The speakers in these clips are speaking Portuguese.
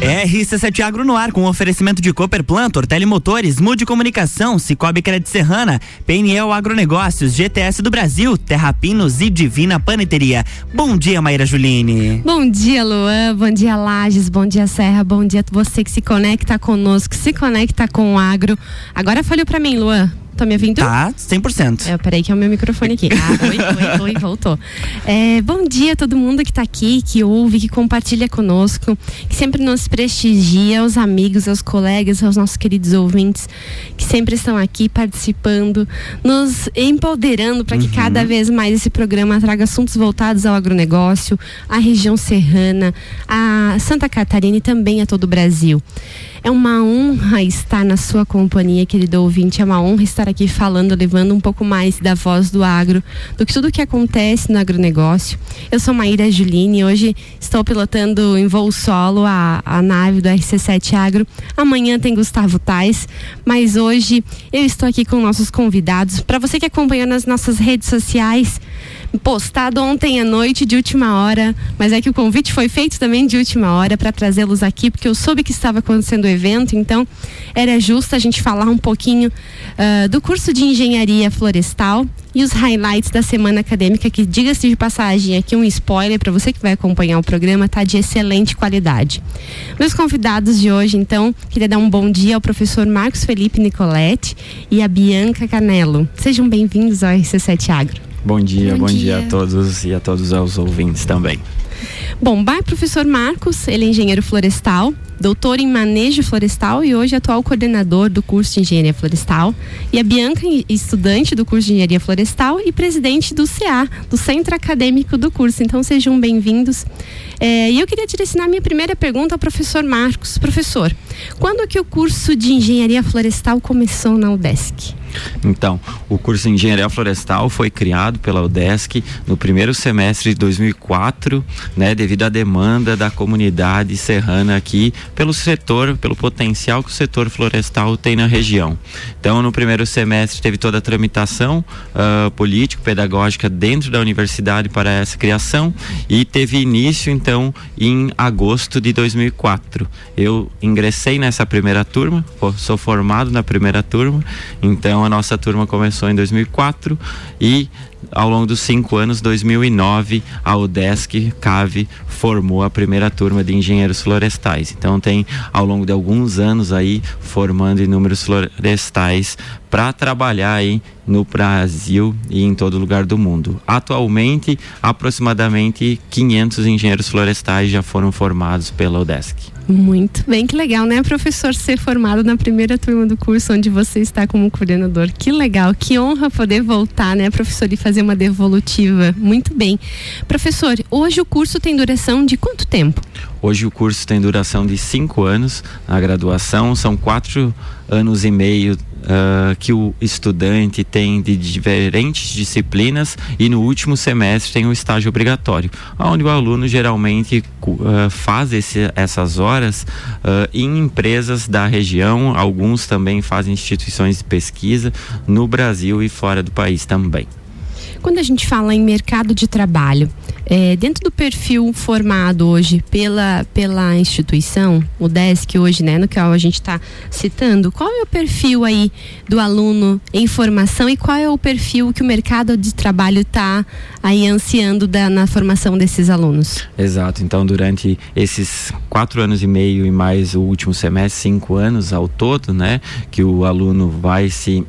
RC7 Agro no ar com oferecimento de Cooper Plant, Ortele Motores, Mude Comunicação, Cicobi Crédito Serrana, PNL Agronegócios, GTS do Brasil, Terrapinos e Divina Paneteria. Bom dia, Maíra Juline. Bom dia, Luan. Bom dia, Lages. Bom dia, Serra. Bom dia você que se conecta conosco, se conecta com o agro. Agora falhou para mim, Luan. Tá me ouvindo? Tá, 100%. É, peraí que é o meu microfone aqui. Ah, oi, oi, oi, voltou. É, bom dia a todo mundo que tá aqui, que ouve, que compartilha conosco, que sempre nos prestigia, aos amigos, aos colegas, aos nossos queridos ouvintes, que sempre estão aqui participando, nos empoderando para que uhum. cada vez mais esse programa traga assuntos voltados ao agronegócio, à região serrana, a Santa Catarina e também a todo o Brasil. É uma honra estar na sua companhia, querido ouvinte. É uma honra estar aqui falando, levando um pouco mais da voz do agro, do que tudo que acontece no agronegócio. Eu sou Maíra Juline hoje estou pilotando em voo solo a, a nave do RC7 Agro. Amanhã tem Gustavo Tais, mas hoje eu estou aqui com nossos convidados. Para você que acompanhou nas nossas redes sociais, postado ontem à noite de última hora, mas é que o convite foi feito também de última hora para trazê-los aqui, porque eu soube que estava acontecendo o evento, então era justo a gente falar um pouquinho uh, do curso de engenharia florestal e os highlights da semana acadêmica, que diga-se de passagem, aqui um spoiler para você que vai acompanhar o programa, tá de excelente qualidade. Meus convidados de hoje, então, queria dar um bom dia ao professor Marcos Felipe Nicoletti e a Bianca Canelo. Sejam bem-vindos ao RC7 Agro. Bom dia, bom, bom dia. dia a todos e a todos os ouvintes também. Bom, vai professor Marcos, ele é engenheiro florestal, doutor em manejo florestal e hoje atual coordenador do curso de engenharia florestal. E a Bianca, estudante do curso de engenharia florestal e presidente do CA, do Centro Acadêmico do curso. Então sejam bem-vindos. É, e eu queria direcionar minha primeira pergunta ao professor Marcos. Professor, quando que o curso de engenharia florestal começou na UDESC? Então, o curso de Engenharia Florestal foi criado pela UDESC no primeiro semestre de 2004, né, devido à demanda da comunidade serrana aqui pelo setor, pelo potencial que o setor florestal tem na região. Então, no primeiro semestre teve toda a tramitação uh, político-pedagógica dentro da universidade para essa criação e teve início então em agosto de 2004. Eu ingressei nessa primeira turma, sou formado na primeira turma, então a nossa turma começou em 2004 e ao longo dos cinco anos, 2009, a UDESC CAVE formou a primeira turma de engenheiros florestais. Então tem ao longo de alguns anos aí formando inúmeros florestais para trabalhar aí no Brasil e em todo lugar do mundo. Atualmente, aproximadamente 500 engenheiros florestais já foram formados pela UDESC. Muito bem, que legal, né, professor, ser formado na primeira turma do curso onde você está como coordenador. Que legal, que honra poder voltar, né, professor, e fazer uma devolutiva. Muito bem. Professor, hoje o curso tem duração de quanto tempo? Hoje o curso tem duração de cinco anos, a graduação são quatro anos e meio uh, que o estudante tem de diferentes disciplinas e no último semestre tem o estágio obrigatório, onde o aluno geralmente uh, faz esse, essas horas uh, em empresas da região, alguns também fazem instituições de pesquisa no Brasil e fora do país também. Quando a gente fala em mercado de trabalho, é, dentro do perfil formado hoje pela, pela instituição, o DESC hoje, né, no que a gente está citando, qual é o perfil aí do aluno em formação e qual é o perfil que o mercado de trabalho está aí ansiando da, na formação desses alunos? Exato. Então, durante esses quatro anos e meio e mais o último semestre, cinco anos ao todo, né, que o aluno vai se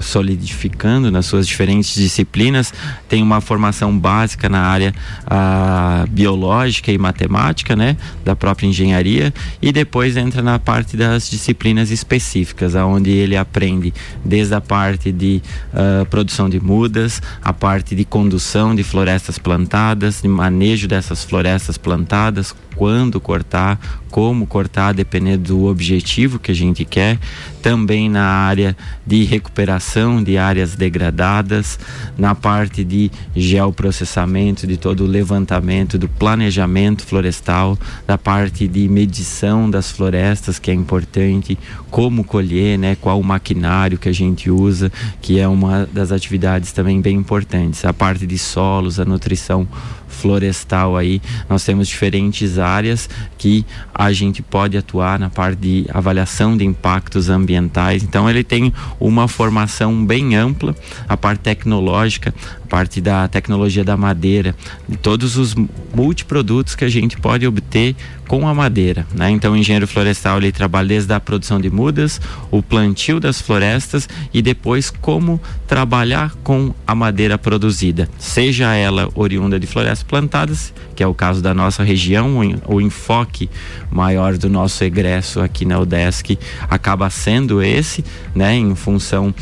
solidificando nas suas diferentes disciplinas, tem uma formação básica na área a, biológica e matemática, né, da própria engenharia, e depois entra na parte das disciplinas específicas, aonde ele aprende desde a parte de uh, produção de mudas, a parte de condução de florestas plantadas, de manejo dessas florestas plantadas, quando cortar, como cortar, dependendo do objetivo que a gente quer. Também na área de recuperação de áreas degradadas, na parte de geoprocessamento, de todo o levantamento, do planejamento florestal, da parte de medição das florestas, que é importante, como colher, né, qual o maquinário que a gente usa, que é uma das atividades também bem importantes. A parte de solos, a nutrição florestal aí, nós temos diferentes áreas que a gente pode atuar na parte de avaliação de impactos ambientais. Então ele tem uma formação bem ampla, a parte tecnológica, parte da tecnologia da madeira, de todos os multiprodutos que a gente pode obter com a madeira, né? Então o engenheiro florestal ele trabalha desde a produção de mudas, o plantio das florestas e depois como trabalhar com a madeira produzida, seja ela oriunda de florestas plantadas, que é o caso da nossa região, o enfoque maior do nosso egresso aqui na UDESC acaba sendo esse, né, em função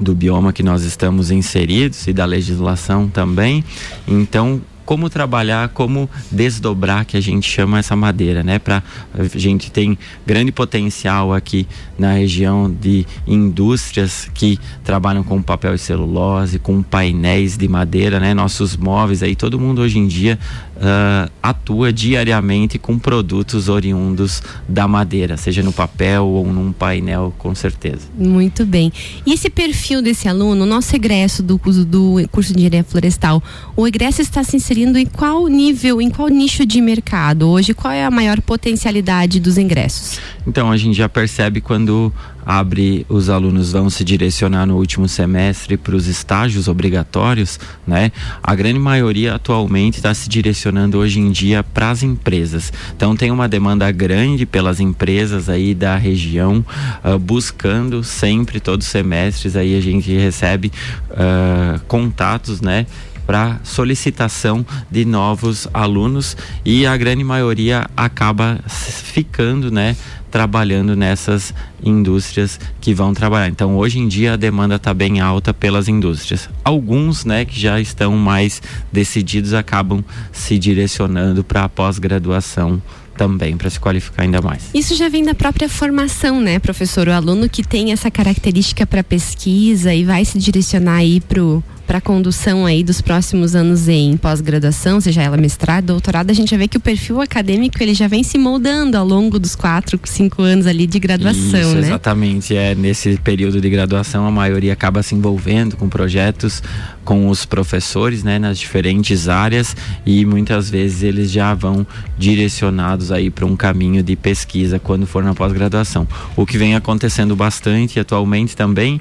do bioma que nós estamos inseridos e da legislação também. Então, como trabalhar, como desdobrar que a gente chama essa madeira, né? Para a gente tem grande potencial aqui na região de indústrias que trabalham com papel e celulose, com painéis de madeira, né? Nossos móveis aí, todo mundo hoje em dia uh, atua diariamente com produtos oriundos da madeira, seja no papel ou num painel, com certeza. Muito bem. E esse perfil desse aluno, nosso egresso do, do curso de engenharia florestal, o egresso está se inserindo em qual nível, em qual nicho de mercado hoje? Qual é a maior potencialidade dos ingressos? Então, a gente já percebe quando abre, os alunos vão se direcionar no último semestre para os estágios obrigatórios, né? A grande maioria atualmente está se direcionando hoje em dia para as empresas. Então tem uma demanda grande pelas empresas aí da região, uh, buscando sempre, todos os semestres aí a gente recebe uh, contatos, né? Para solicitação de novos alunos e a grande maioria acaba ficando, né, trabalhando nessas indústrias que vão trabalhar. Então, hoje em dia a demanda está bem alta pelas indústrias. Alguns, né, que já estão mais decididos acabam se direcionando para a pós-graduação também para se qualificar ainda mais. Isso já vem da própria formação, né, professor? O aluno que tem essa característica para pesquisa e vai se direcionar aí pro para a condução aí dos próximos anos em pós-graduação, seja ela mestrado, doutorado, a gente já vê que o perfil acadêmico ele já vem se moldando ao longo dos quatro, cinco anos ali de graduação, Isso, né? Exatamente, é nesse período de graduação a maioria acaba se envolvendo com projetos com os professores, né, nas diferentes áreas e muitas vezes eles já vão direcionados aí para um caminho de pesquisa quando for na pós-graduação. O que vem acontecendo bastante atualmente também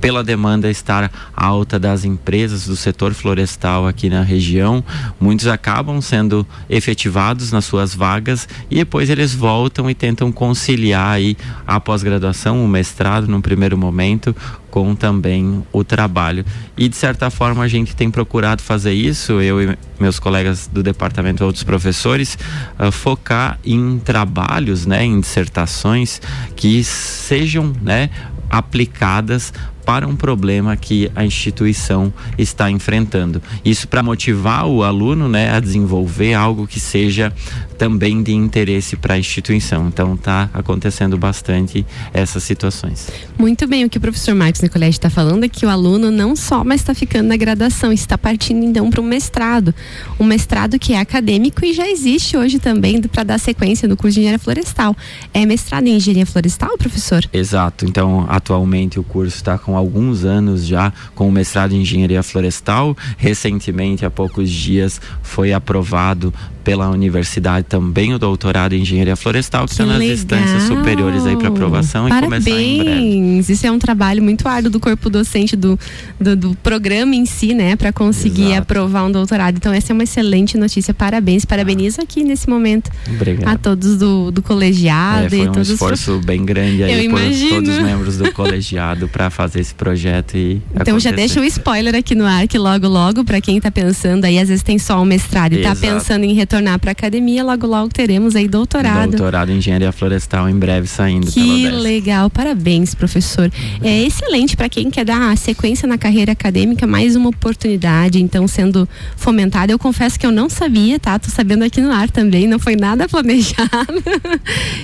pela demanda estar alta das empresas do setor florestal aqui na região, muitos acabam sendo efetivados nas suas vagas e depois eles voltam e tentam conciliar aí a pós-graduação, o mestrado no primeiro momento com também o trabalho. E de certa forma a gente tem procurado fazer isso, eu e meus colegas do departamento, outros professores, uh, focar em trabalhos, né, em dissertações que sejam, né, aplicadas para um problema que a instituição está enfrentando. Isso para motivar o aluno né, a desenvolver algo que seja também de interesse para a instituição. Então está acontecendo bastante essas situações. Muito bem, o que o professor Marcos Nicoletti está falando é que o aluno não só mais está ficando na graduação, está partindo então para um mestrado. Um mestrado que é acadêmico e já existe hoje também para dar sequência no curso de engenharia florestal. É mestrado em engenharia florestal, professor? Exato. Então, atualmente o curso está com alguns anos já com o mestrado em engenharia florestal. Recentemente, há poucos dias, foi aprovado pela universidade também o doutorado em engenharia florestal, que, que estão nas legal. instâncias superiores aí para aprovação Parabéns. e começar em breve. Isso é um trabalho muito árduo do corpo docente do, do, do programa em si, né, para conseguir Exato. aprovar um doutorado. Então essa é uma excelente notícia. Parabéns, parabenizo aqui nesse momento Obrigado. a todos do, do colegiado é, foi e um todos esforço bem grande aí por todos os membros do colegiado para fazer esse projeto e Então acontecer. já deixa o spoiler aqui no ar que logo logo para quem está pensando aí às vezes tem só um mestrado e está pensando em retornar retornar para a academia, logo logo teremos aí doutorado. Doutorado em engenharia florestal em breve saindo. Que legal, parabéns, professor. É excelente para quem quer dar sequência na carreira acadêmica, mais uma oportunidade, então sendo fomentada. Eu confesso que eu não sabia, tá? Tô sabendo aqui no ar também, não foi nada planejado.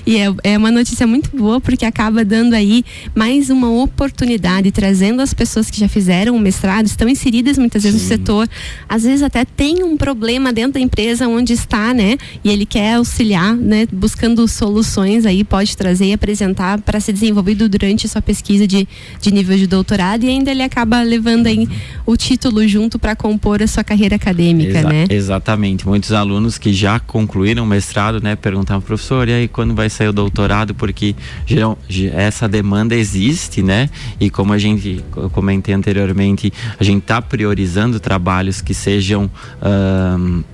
e é, é uma notícia muito boa porque acaba dando aí mais uma oportunidade, trazendo as pessoas que já fizeram o mestrado, estão inseridas muitas vezes Sim. no setor, às vezes até tem um problema dentro da empresa onde está, né? E ele quer auxiliar, né? Buscando soluções aí, pode trazer e apresentar para ser desenvolvido durante sua pesquisa de, de nível de doutorado e ainda ele acaba levando aí o título junto para compor a sua carreira acadêmica, Exa né? Exatamente. Muitos alunos que já concluíram o mestrado, né, perguntavam, professor, e aí quando vai sair o doutorado? Porque geral, essa demanda existe, né? E como a gente, eu comentei anteriormente, a gente está priorizando trabalhos que sejam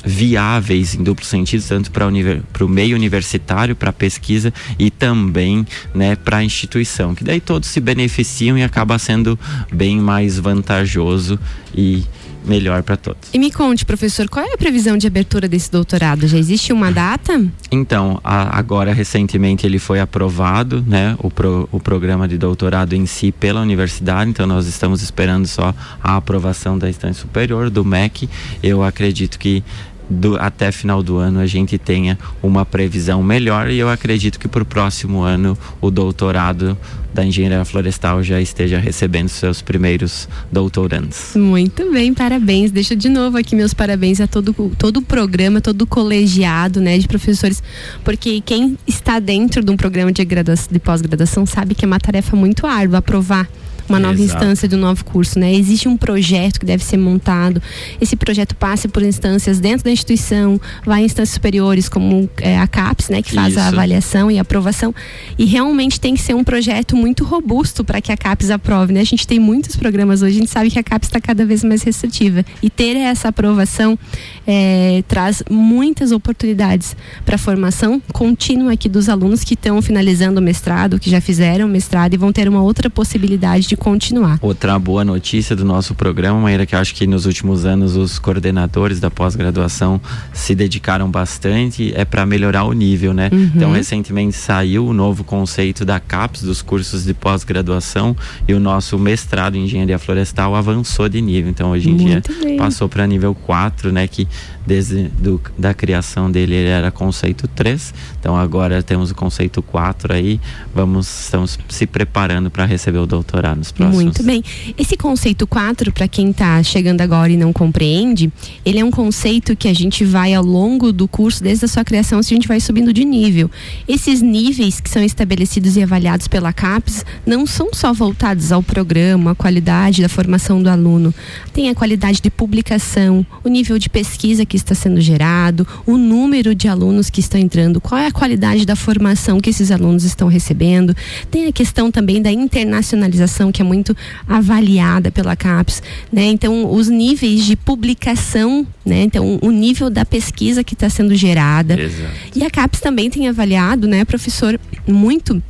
viáveis em duplo sentido, tanto para o meio universitário, para a pesquisa e também né, para a instituição, que daí todos se beneficiam e acaba sendo bem mais vantajoso e melhor para todos. E me conte, professor, qual é a previsão de abertura desse doutorado? Já existe uma data? Então, a, agora recentemente ele foi aprovado, né, o, pro, o programa de doutorado em si pela universidade, então nós estamos esperando só a aprovação da instância superior, do MEC. Eu acredito que do, até final do ano a gente tenha uma previsão melhor e eu acredito que para o próximo ano o doutorado da engenharia florestal já esteja recebendo seus primeiros doutorandos. Muito bem, parabéns. Deixa de novo aqui meus parabéns a todo, todo o programa, todo o colegiado né, de professores, porque quem está dentro de um programa de, de pós-graduação sabe que é uma tarefa muito árdua aprovar uma nova Exato. instância do novo curso, né? Existe um projeto que deve ser montado. Esse projeto passa por instâncias dentro da instituição, vai em instâncias superiores como é, a CAPES, né, que faz Isso. a avaliação e a aprovação. E realmente tem que ser um projeto muito robusto para que a CAPES aprove, né? A gente tem muitos programas hoje, a gente sabe que a CAPES está cada vez mais restritiva e ter essa aprovação é, traz muitas oportunidades para a formação contínua aqui dos alunos que estão finalizando o mestrado, que já fizeram o mestrado e vão ter uma outra possibilidade de continuar. Outra boa notícia do nosso programa, Maíra, que acho que nos últimos anos os coordenadores da pós-graduação se dedicaram bastante, é para melhorar o nível, né? Uhum. Então, recentemente saiu o novo conceito da CAPES, dos cursos de pós-graduação, e o nosso mestrado em engenharia florestal avançou de nível. Então, hoje em Muito dia bem. passou para nível 4, né? Que desde do, da criação dele ele era conceito 3. Então, agora temos o conceito 4 aí. Vamos, estamos se preparando para receber o doutorado nos próximos. Muito bem. Esse conceito 4, para quem está chegando agora e não compreende, ele é um conceito que a gente vai ao longo do curso, desde a sua criação, a gente vai subindo de nível. Esses níveis que são estabelecidos e avaliados pela CAPES não são só voltados ao programa, à qualidade da formação do aluno. Tem a qualidade de publicação, o nível de pesquisa que está sendo gerado, o número de alunos que estão entrando, qual é a qualidade da formação que esses alunos estão recebendo. Tem a questão também da internacionalização que é muito avaliada pela CAPES, né? Então, os níveis de publicação, né? Então, o nível da pesquisa que está sendo gerada. Exato. E a CAPES também tem avaliado, né, professor, muito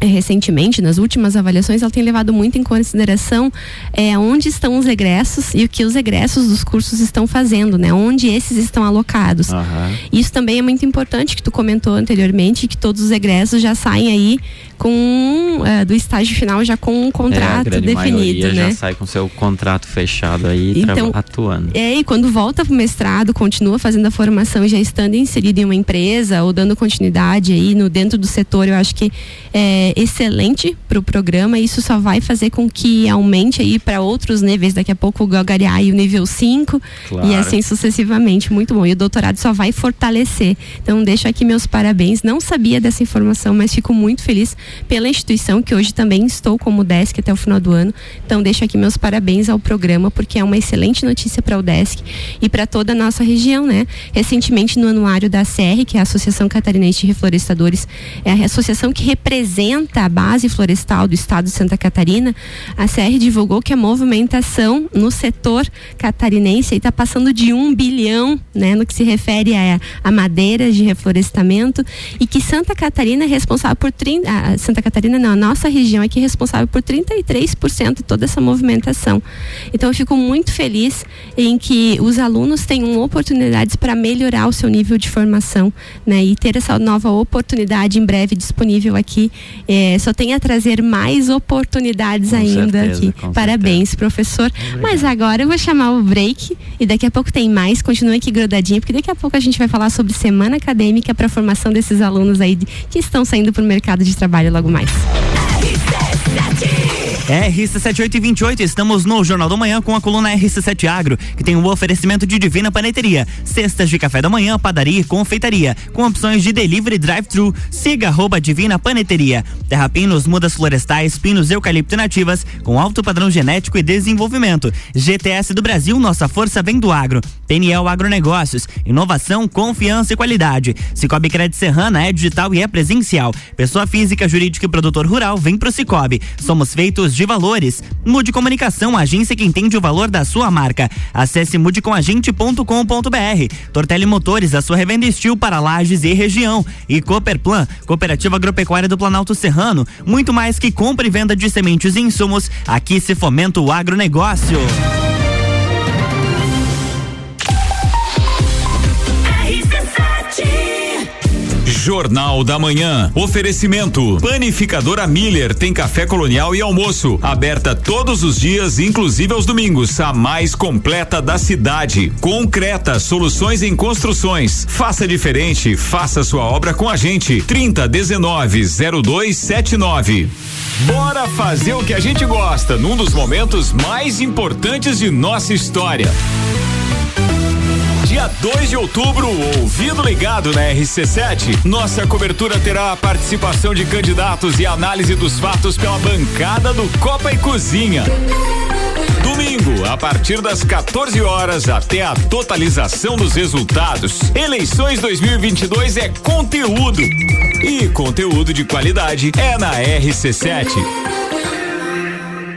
recentemente, nas últimas avaliações, ela tem levado muito em consideração é, onde estão os egressos e o que os egressos dos cursos estão fazendo, né? Onde esses estão alocados. Uhum. Isso também é muito importante que tu comentou anteriormente, que todos os egressos já saem aí com é, do estágio final já com um contrato é, a definido, né? Já sai com seu contrato fechado aí então, atuando. É, e quando volta para o mestrado, continua fazendo a formação já estando inserido em uma empresa ou dando continuidade aí no dentro do setor, eu acho que é excelente para o programa. Isso só vai fazer com que aumente aí para outros níveis, daqui a pouco o Galgariá e o nível 5 claro. e assim sucessivamente. Muito bom. E o doutorado só vai fortalecer. Então deixo aqui meus parabéns. Não sabia dessa informação, mas fico muito feliz pela instituição, que hoje também estou como DESC até o final do ano. Então, deixo aqui meus parabéns ao programa, porque é uma excelente notícia para o DESC e para toda a nossa região, né? Recentemente, no anuário da CR, que é a Associação Catarinense de Reflorestadores, é a associação que representa a base florestal do estado de Santa Catarina, a CR divulgou que a movimentação no setor catarinense está passando de um bilhão, né? No que se refere a, a madeiras de reflorestamento e que Santa Catarina é responsável por 30, Santa Catarina não, a nossa região é que é responsável por 33% de toda essa movimentação. Então eu fico muito feliz em que os alunos tenham oportunidades para melhorar o seu nível de formação, né? E ter essa nova oportunidade em breve disponível aqui, é, só tem a trazer mais oportunidades com ainda certeza, aqui. Parabéns, certeza. professor. Obrigado. Mas agora eu vou chamar o break e daqui a pouco tem mais. Continue aqui grudadinho, porque daqui a pouco a gente vai falar sobre semana acadêmica para a formação desses alunos aí que estão saindo para o mercado de trabalho logo mais. RC7828, estamos no Jornal da Manhã com a coluna RC7 Agro, que tem o um oferecimento de Divina Paneteria, cestas de café da manhã, padaria e confeitaria, com opções de delivery drive-thru. Siga arroba Divina Paneteria. Terra Pinos, mudas florestais, pinos eucalipto nativas, com alto padrão genético e desenvolvimento. GTS do Brasil, nossa força vem do agro. PNL Agronegócios, inovação, confiança e qualidade. Cicobi Crédito Serrana é digital e é presencial. Pessoa física, jurídica e produtor rural, vem pro Cicobi. Somos feitos de valores. Mude Comunicação, agência que entende o valor da sua marca. Acesse mudecomagente.com.br. Tortelli Motores, a sua revenda estilo para lajes e região. E Cooperplan, Cooperativa Agropecuária do Planalto Serrano. Muito mais que compra e venda de sementes e insumos, aqui se fomenta o agronegócio. Jornal da Manhã. Oferecimento. Panificadora Miller tem café colonial e almoço. Aberta todos os dias, inclusive aos domingos. A mais completa da cidade. Concreta, soluções em construções. Faça diferente, faça sua obra com a gente. 30 19 0279. Bora fazer o que a gente gosta num dos momentos mais importantes de nossa história. Dia 2 de outubro, ouvido ligado na RC7, nossa cobertura terá a participação de candidatos e análise dos fatos pela bancada do Copa e Cozinha. Domingo, a partir das 14 horas até a totalização dos resultados. Eleições 2022 é conteúdo. E conteúdo de qualidade é na RC7.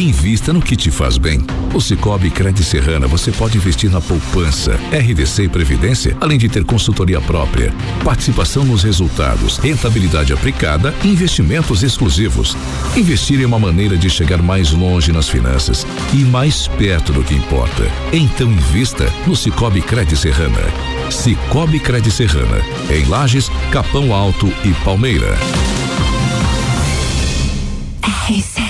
Invista no que te faz bem. O Cicobi Crédito Serrana você pode investir na poupança, RDC e Previdência, além de ter consultoria própria, participação nos resultados, rentabilidade aplicada e investimentos exclusivos. Investir é uma maneira de chegar mais longe nas finanças e mais perto do que importa. Então invista no Cicobi Crédito Serrana. Cicobi Crédito Serrana, em Lages, Capão Alto e Palmeira. RC7 o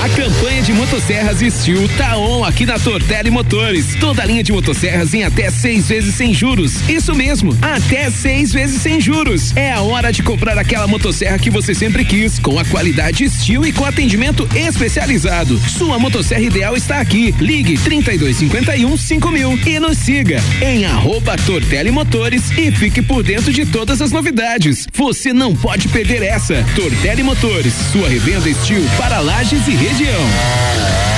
A campanha de motosserras Steel tá on aqui na Tortelli Motores. Toda linha de motosserras em até seis vezes sem juros. Isso mesmo, até seis vezes sem juros. É a hora de comprar aquela motosserra que você sempre quis, com a qualidade Steel e com atendimento especializado. Sua motosserra ideal está aqui. Ligue 3251 5000 e nos siga em arroba Tortelli Motores e fique por dentro de todas as novidades. Você não pode perder essa. Tortelli Motores, sua revenda Steel para lajes e região.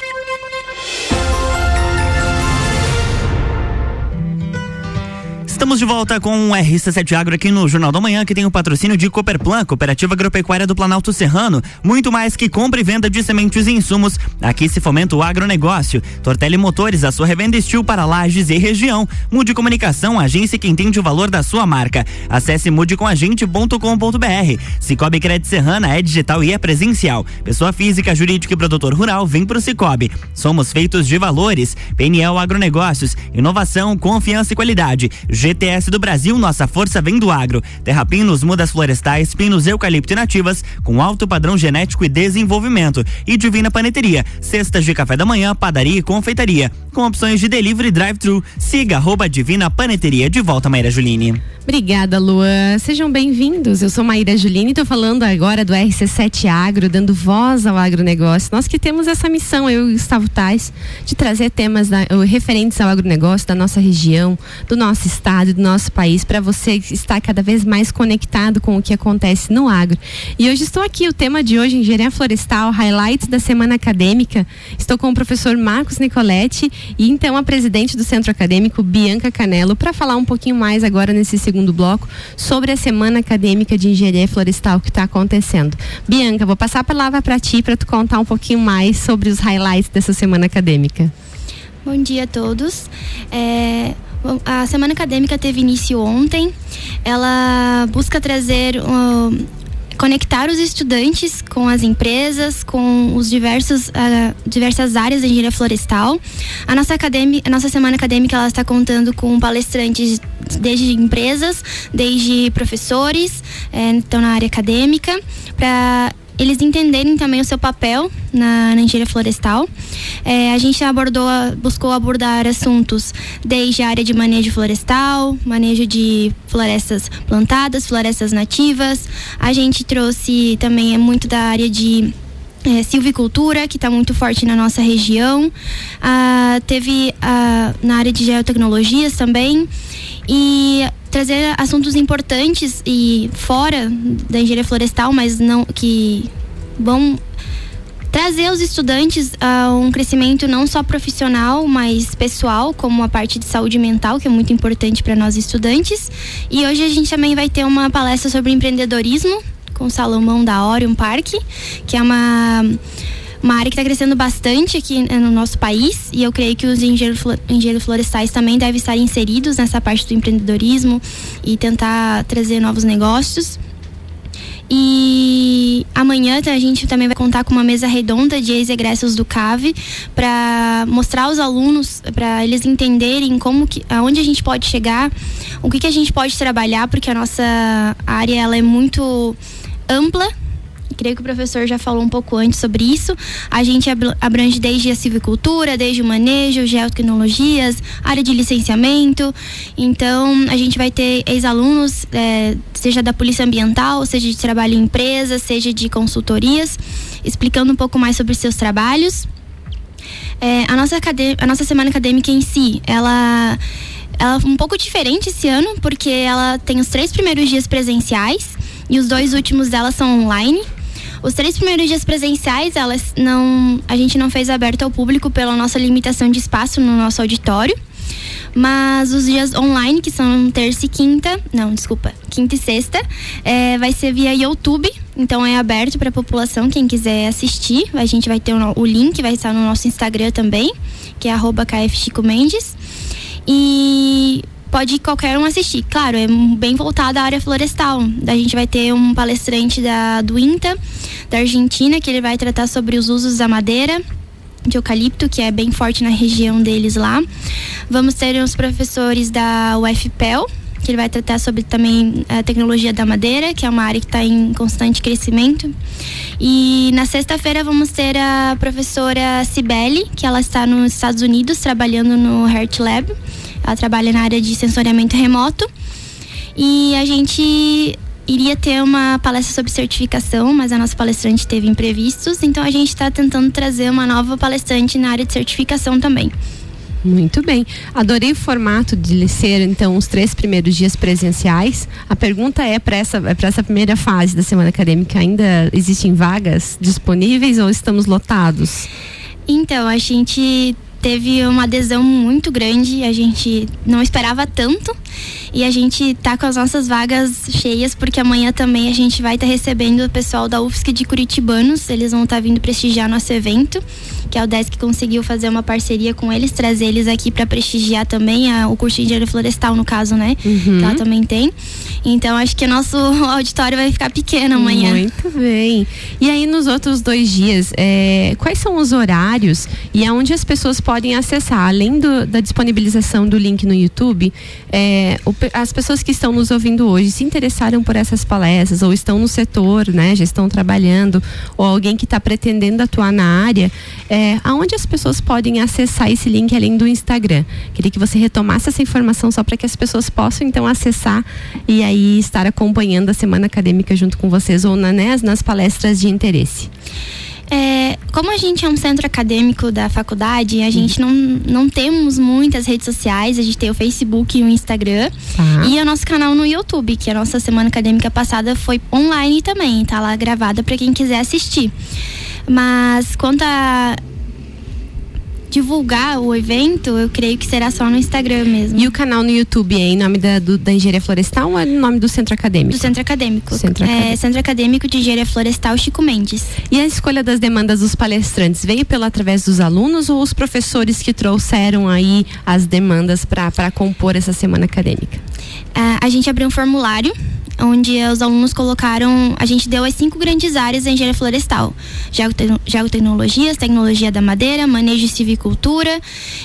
Estamos de volta com o RC7 Agro aqui no Jornal da Manhã, que tem o patrocínio de Cooperplan, Cooperativa Agropecuária do Planalto Serrano. Muito mais que compra e venda de sementes e insumos. Aqui se fomenta o agronegócio. Tortelli Motores, a sua revenda estil para lajes e região. Mude Comunicação, agência que entende o valor da sua marca. Acesse mudecomagente.com.br. Cicobi Crédito Serrana é digital e é presencial. Pessoa física, jurídica e produtor rural, vem pro Cicobi. Somos feitos de valores. PNL Agronegócios, inovação, confiança e qualidade. GTS do Brasil, nossa força vem do agro. Terrapinos, mudas florestais, pinos, eucalipto e nativas, com alto padrão genético e desenvolvimento. E Divina Paneteria, cestas de café da manhã, padaria e confeitaria, com opções de delivery e drive-thru. Siga arroba Divina Paneteria. De volta, Maíra Juline. Obrigada, Luan. Sejam bem-vindos. Eu sou Maíra Juline e estou falando agora do RC7 Agro, dando voz ao agronegócio. Nós que temos essa missão, eu e Gustavo Tais, de trazer temas da, referentes ao agronegócio da nossa região, do nosso estado do nosso país para você estar cada vez mais conectado com o que acontece no agro. E hoje estou aqui, o tema de hoje, Engenharia Florestal, highlights da semana acadêmica. Estou com o professor Marcos Nicoletti e então a presidente do Centro Acadêmico, Bianca Canelo, para falar um pouquinho mais agora nesse segundo bloco sobre a semana acadêmica de Engenharia Florestal que está acontecendo. Bianca, vou passar a palavra para ti para tu contar um pouquinho mais sobre os highlights dessa semana acadêmica. Bom dia a todos. É, a semana acadêmica teve início ontem. Ela busca trazer uh, conectar os estudantes com as empresas, com os diversos uh, diversas áreas da engenharia florestal. A nossa academia, a nossa semana acadêmica ela está contando com palestrantes desde empresas, desde professores, eh, estão na área acadêmica, para eles entenderem também o seu papel na, engenharia florestal. É, a gente abordou, buscou abordar assuntos desde a área de manejo florestal, manejo de florestas plantadas, florestas nativas. A gente trouxe também é muito da área de é, silvicultura, que está muito forte na nossa região. Ah, teve ah, na área de geotecnologias também. E trazer assuntos importantes e fora da engenharia florestal, mas não que vão trazer aos estudantes uh, um crescimento não só profissional, mas pessoal, como a parte de saúde mental, que é muito importante para nós estudantes. E hoje a gente também vai ter uma palestra sobre empreendedorismo com Salomão da Orion Park, que é uma uma área que está crescendo bastante aqui né, no nosso país e eu creio que os engenheiros, florestais também devem estar inseridos nessa parte do empreendedorismo e tentar trazer novos negócios. E amanhã a gente também vai contar com uma mesa redonda de ex-egressos do CAVE para mostrar aos alunos, para eles entenderem como que, aonde a gente pode chegar, o que, que a gente pode trabalhar, porque a nossa área ela é muito ampla creio que o professor já falou um pouco antes sobre isso. A gente abrange desde a silvicultura, desde o manejo, geotecnologias, área de licenciamento. Então, a gente vai ter ex-alunos, é, seja da Polícia Ambiental, seja de trabalho em empresa, seja de consultorias, explicando um pouco mais sobre seus trabalhos. É, a, nossa a nossa semana acadêmica em si, ela ela é um pouco diferente esse ano, porque ela tem os três primeiros dias presenciais e os dois últimos dela são online. Os três primeiros dias presenciais, elas não, a gente não fez aberto ao público pela nossa limitação de espaço no nosso auditório. Mas os dias online, que são terça e quinta, não, desculpa, quinta e sexta, é, vai ser via YouTube. Então é aberto para a população, quem quiser assistir. A gente vai ter o, o link, vai estar no nosso Instagram também, que é arroba Mendes. E pode qualquer um assistir. Claro, é bem voltado à área florestal. A gente vai ter um palestrante da, do INTA, da Argentina, que ele vai tratar sobre os usos da madeira de eucalipto, que é bem forte na região deles lá. Vamos ter os professores da UFPEL, que ele vai tratar sobre também a tecnologia da madeira, que é uma área que está em constante crescimento. E na sexta-feira vamos ter a professora Cibele, que ela está nos Estados Unidos trabalhando no Heart Lab. Ela trabalha na área de sensoriamento remoto. E a gente iria ter uma palestra sobre certificação, mas a nossa palestrante teve imprevistos, então a gente está tentando trazer uma nova palestrante na área de certificação também. Muito bem. Adorei o formato de ser, então, os três primeiros dias presenciais. A pergunta é para essa, é essa primeira fase da semana acadêmica: ainda existem vagas disponíveis ou estamos lotados? Então, a gente teve uma adesão muito grande, a gente não esperava tanto e a gente tá com as nossas vagas cheias porque amanhã também a gente vai estar tá recebendo o pessoal da UFSC de Curitibanos, eles vão estar tá vindo prestigiar nosso evento que é o DESC conseguiu fazer uma parceria com eles, trazer eles aqui para prestigiar também a, o curso de engenharia florestal, no caso, né? Uhum. Que ela também tem. Então acho que nosso auditório vai ficar pequeno amanhã. Muito bem. E aí nos outros dois dias, é, quais são os horários e aonde as pessoas podem acessar? Além do, da disponibilização do link no YouTube, é, o, as pessoas que estão nos ouvindo hoje se interessaram por essas palestras ou estão no setor, né? Já estão trabalhando, ou alguém que está pretendendo atuar na área, é, é, aonde as pessoas podem acessar esse link além do Instagram? Queria que você retomasse essa informação só para que as pessoas possam então acessar e aí estar acompanhando a semana acadêmica junto com vocês ou na, né, nas palestras de interesse. É, como a gente é um centro acadêmico da faculdade, a gente não, não temos muitas redes sociais, a gente tem o Facebook e o Instagram tá. e o nosso canal no YouTube, que a nossa semana acadêmica passada foi online também, tá lá gravada para quem quiser assistir. Mas quanto a divulgar o evento, eu creio que será só no Instagram mesmo. E o canal no YouTube é em nome da, do, da Engenharia Florestal ou é em nome do Centro Acadêmico? Do Centro Acadêmico. Centro Acadêmico. É, Centro Acadêmico de Engenharia Florestal Chico Mendes. E a escolha das demandas dos palestrantes veio pela através dos alunos ou os professores que trouxeram aí as demandas para compor essa semana acadêmica? Uh, a gente abriu um formulário onde os alunos colocaram, a gente deu as cinco grandes áreas da engenharia florestal: geotecnologias, tecnologia da madeira, manejo e civicultura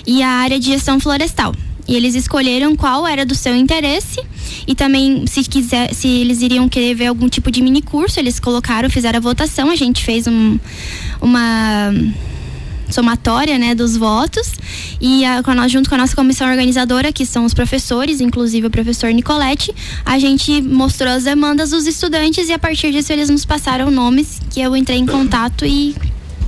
e a área de gestão florestal. E eles escolheram qual era do seu interesse e também se quiser, se eles iriam querer ver algum tipo de mini curso, eles colocaram, fizeram a votação, a gente fez um, uma somatória né, dos votos e a, junto com a nossa comissão organizadora, que são os professores, inclusive o professor Nicolete, a gente mostrou as demandas dos estudantes e a partir disso eles nos passaram nomes que eu entrei em contato e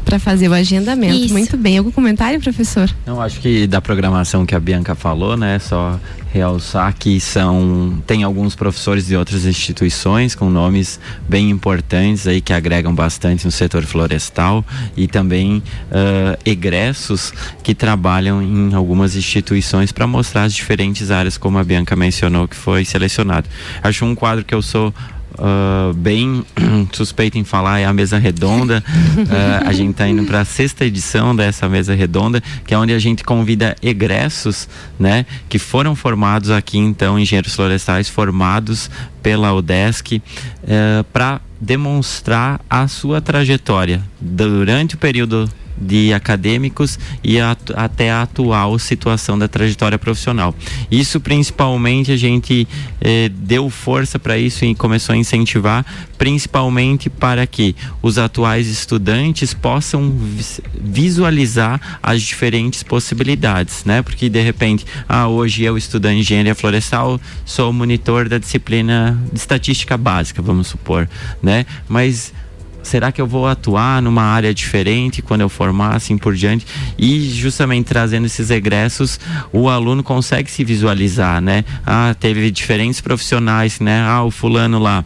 para fazer o agendamento. Isso. Muito bem. Algum comentário, professor? Não, acho que da programação que a Bianca falou, né? Só realçar que são tem alguns professores de outras instituições com nomes bem importantes aí que agregam bastante no setor florestal e também uh, egressos que trabalham em algumas instituições para mostrar as diferentes áreas como a Bianca mencionou que foi selecionado. Acho um quadro que eu sou uh, bem suspeito em falar é a mesa redonda. Uh, a gente está indo para a sexta edição dessa mesa redonda, que é onde a gente convida egressos, né, que foram formados aqui então engenheiros florestais formados pela UDESC uh, eh, para demonstrar a sua trajetória durante o período de acadêmicos e a, até a atual situação da trajetória profissional. Isso principalmente a gente eh, deu força para isso e começou a incentivar, principalmente para que os atuais estudantes possam visualizar as diferentes possibilidades, né? Porque de repente, ah, hoje eu estudando engenharia florestal, sou monitor da disciplina de estatística básica, vamos supor, né? Mas será que eu vou atuar numa área diferente quando eu formar, assim por diante? E justamente trazendo esses egressos, o aluno consegue se visualizar, né? Ah, teve diferentes profissionais, né? Ah, o fulano lá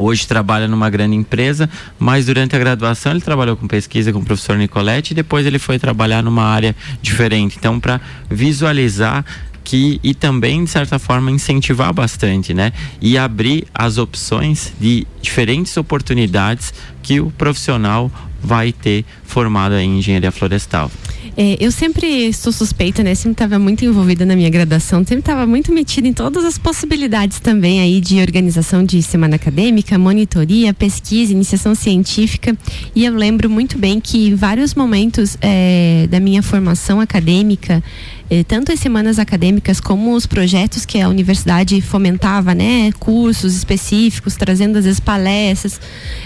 hoje trabalha numa grande empresa, mas durante a graduação ele trabalhou com pesquisa com o professor Nicoletti e depois ele foi trabalhar numa área diferente. Então, para visualizar que e também de certa forma incentivar bastante, né? E abrir as opções de diferentes oportunidades que o profissional vai ter formado em engenharia florestal. É, eu sempre sou suspeita, né? Sempre estava muito envolvida na minha graduação, sempre estava muito metida em todas as possibilidades também aí de organização de semana acadêmica, monitoria, pesquisa, iniciação científica. E eu lembro muito bem que em vários momentos é, da minha formação acadêmica, eh, tanto as semanas acadêmicas como os projetos que a universidade fomentava, né, cursos específicos, trazendo às vezes palestras,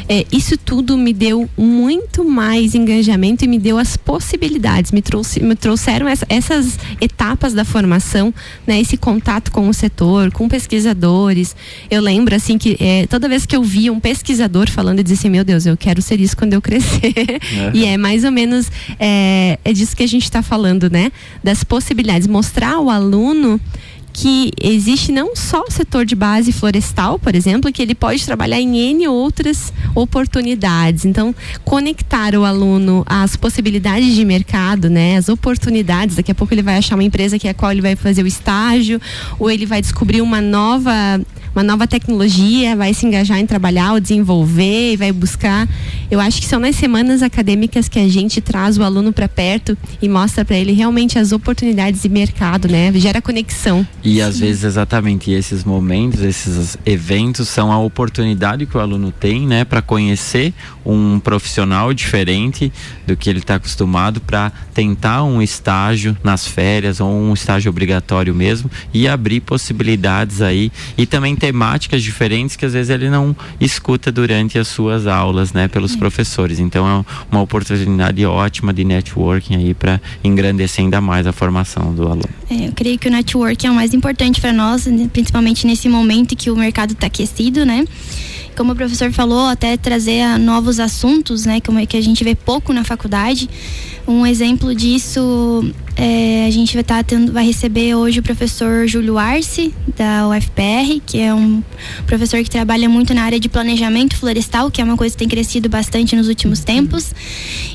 eh, isso tudo me deu muito mais engajamento e me deu as possibilidades, me, trouxe, me trouxeram essa, essas etapas da formação, né, esse contato com o setor, com pesquisadores. Eu lembro assim que eh, toda vez que eu via um pesquisador falando, eu dizia assim, meu Deus, eu quero ser isso quando eu crescer. É. e é mais ou menos é, é disso que a gente está falando, né, das possibilidades possibilidades, mostrar ao aluno que existe não só o setor de base florestal, por exemplo, que ele pode trabalhar em N outras oportunidades. Então, conectar o aluno às possibilidades de mercado, né, as oportunidades. Daqui a pouco ele vai achar uma empresa que é a qual ele vai fazer o estágio, ou ele vai descobrir uma nova uma nova tecnologia, vai se engajar em trabalhar ou desenvolver e vai buscar. Eu acho que são nas semanas acadêmicas que a gente traz o aluno para perto e mostra para ele realmente as oportunidades de mercado, né? Gera conexão. E às vezes exatamente esses momentos, esses eventos são a oportunidade que o aluno tem, né, para conhecer um profissional diferente do que ele está acostumado para tentar um estágio nas férias ou um estágio obrigatório mesmo e abrir possibilidades aí e também temáticas diferentes que às vezes ele não escuta durante as suas aulas, né, pelos é. professores. Então é uma oportunidade ótima de networking aí para engrandecer ainda mais a formação do aluno. É, eu creio que o networking é o mais importante para nós, principalmente nesse momento que o mercado está aquecido, né? Como o professor falou, até trazer novos assuntos, né, como é que a gente vê pouco na faculdade. Um exemplo disso é, a gente vai tá tendo, vai receber hoje o professor Júlio Arce da UFPR, que é um professor que trabalha muito na área de planejamento florestal, que é uma coisa que tem crescido bastante nos últimos tempos,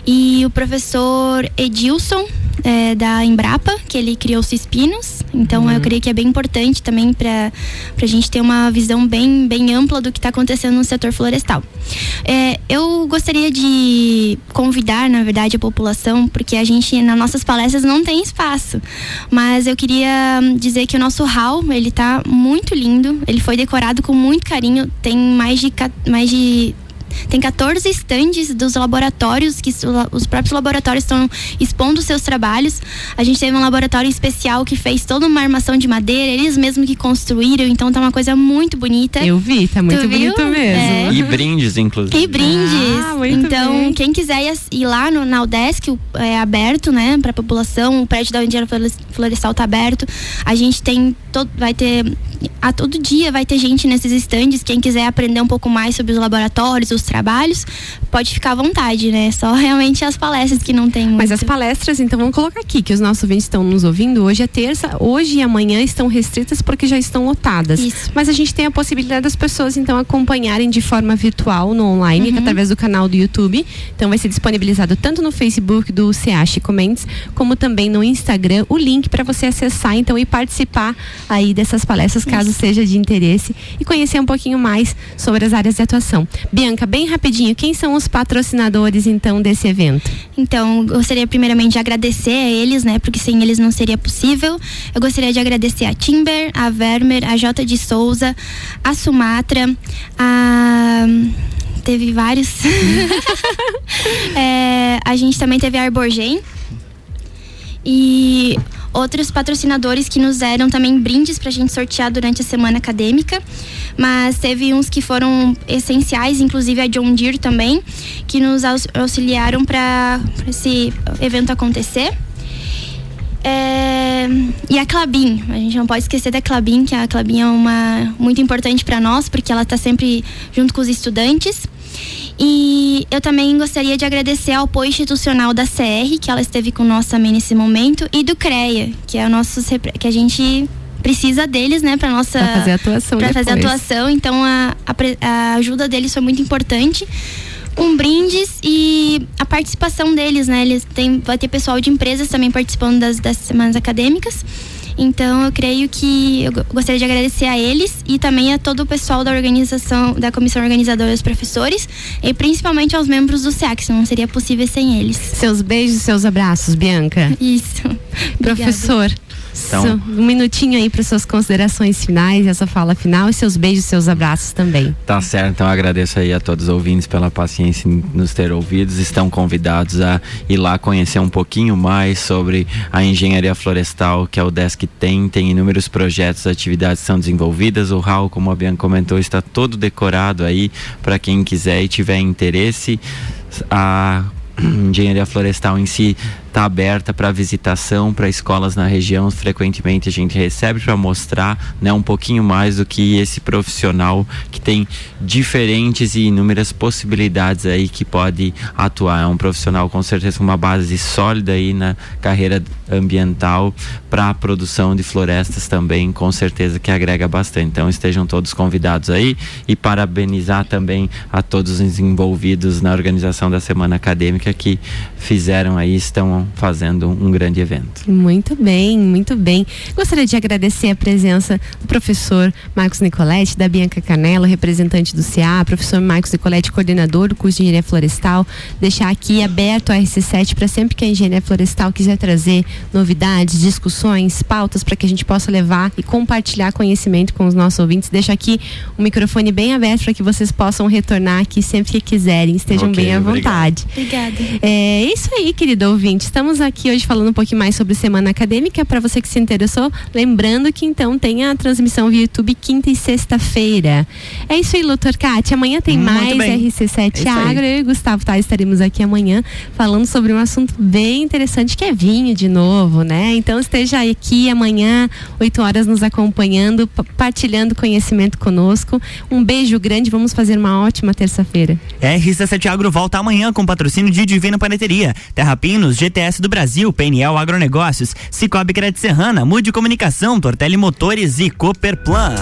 e o professor Edilson é, da Embrapa, que ele criou os Cispinos. Então uhum. eu creio que é bem importante também para a gente ter uma visão bem, bem ampla do que está acontecendo no setor florestal. É, eu gostaria de convidar, na verdade, a população, porque a gente, nas nossas palestras, não tem espaço. Mas eu queria dizer que o nosso hall, ele tá muito lindo. Ele foi decorado com muito carinho. Tem mais de, mais de tem 14 estandes dos laboratórios, que os próprios laboratórios estão expondo seus trabalhos. A gente teve um laboratório especial que fez toda uma armação de madeira, eles mesmos que construíram, então tá uma coisa muito bonita. Eu vi, tá muito tu bonito viu? mesmo. É. E brindes, inclusive. E brindes. Ah, então, bem. quem quiser ir lá no, na UDESC, é aberto, né, pra população, o prédio da Engenharia Florestal tá aberto. A gente tem, todo, vai ter, a todo dia vai ter gente nesses estandes, quem quiser aprender um pouco mais sobre os laboratórios, os trabalhos, pode ficar à vontade, né? Só realmente as palestras que não tem muito. Mas as palestras, então, vamos colocar aqui, que os nossos ouvintes estão nos ouvindo. Hoje é terça, hoje e amanhã estão restritas porque já estão lotadas. Isso. Mas a gente tem a possibilidade das pessoas, então, acompanharem de forma virtual, no online, uhum. através do canal do YouTube. Então, vai ser disponibilizado tanto no Facebook do CH Comentes, como também no Instagram, o link para você acessar, então, e participar aí dessas palestras, caso Isso. seja de interesse, e conhecer um pouquinho mais sobre as áreas de atuação. Bianca, bem rapidinho, quem são os patrocinadores então desse evento? Então, gostaria primeiramente de agradecer a eles, né, porque sem eles não seria possível. Eu gostaria de agradecer a Timber, a Vermeer, a J de Souza, a Sumatra, a teve vários. é, a gente também teve a Arborgen. E outros patrocinadores que nos deram também brindes para a gente sortear durante a semana acadêmica. Mas teve uns que foram essenciais, inclusive a John Deere também, que nos auxiliaram para esse evento acontecer. É, e a Clabin, a gente não pode esquecer da Clabin, que a Clabin é uma muito importante para nós, porque ela está sempre junto com os estudantes. E eu também gostaria de agradecer ao apoio institucional da CR, que ela esteve com nós também nesse momento, e do CREA, que é o nosso que a gente precisa deles, né, para nossa pra fazer atuação para fazer atuação. Então a, a, a ajuda deles foi muito importante com brindes e a participação deles, né? Eles têm, vai ter pessoal de empresas também participando das, das semanas acadêmicas. Então eu creio que eu gostaria de agradecer a eles e também a todo o pessoal da organização, da comissão organizadora, os professores e principalmente aos membros do SEAC, não seria possível sem eles. Seus beijos, seus abraços, Bianca. Isso. Professor. Então, um minutinho aí para suas considerações finais, essa fala final e seus beijos, seus abraços também. Tá certo, então agradeço aí a todos os ouvintes pela paciência em nos ter ouvidos. Estão convidados a ir lá conhecer um pouquinho mais sobre a engenharia florestal que a UDESC tem. Tem inúmeros projetos, atividades são desenvolvidas. O hall, como a Bianca comentou, está todo decorado aí para quem quiser e tiver interesse. A engenharia florestal em si está aberta para visitação para escolas na região. Frequentemente a gente recebe para mostrar né, um pouquinho mais do que esse profissional que tem diferentes e inúmeras possibilidades aí que pode atuar. É um profissional com certeza com uma base sólida aí na carreira ambiental para a produção de florestas também, com certeza que agrega bastante. Então estejam todos convidados aí e parabenizar também a todos os envolvidos na organização da semana acadêmica que fizeram aí, estão fazendo um grande evento. Muito bem, muito bem. Gostaria de agradecer a presença do professor Marcos Nicoletti, da Bianca Canelo, representante do CA, professor Marcos Nicoletti, coordenador do curso de Engenharia Florestal. Deixar aqui aberto a RC7 para sempre que a Engenharia Florestal quiser trazer novidades, discussões, pautas para que a gente possa levar e compartilhar conhecimento com os nossos ouvintes. Deixa aqui o microfone bem aberto para que vocês possam retornar aqui sempre que quiserem. Estejam okay, bem à vontade. Obrigada. É isso aí, querido ouvinte. Estamos aqui hoje falando um pouquinho mais sobre Semana Acadêmica. Para você que se interessou, lembrando que então tem a transmissão via YouTube quinta e sexta-feira. É isso aí, Doutor Kátia. Amanhã tem Muito mais bem. RC7 é Agro. Eu e Gustavo tá, estaremos aqui amanhã falando sobre um assunto bem interessante que é vinho de novo, né? Então esteja aqui amanhã, 8 horas, nos acompanhando, partilhando conhecimento conosco. Um beijo grande, vamos fazer uma ótima terça-feira. RC7 Agro volta amanhã com patrocínio de Divina Paneteria, Terra Pinos, GT BTS do Brasil, PNL Agronegócios, Cicobi Crédito Serrana, Mude Comunicação, Tortelli Motores e Cooperplan.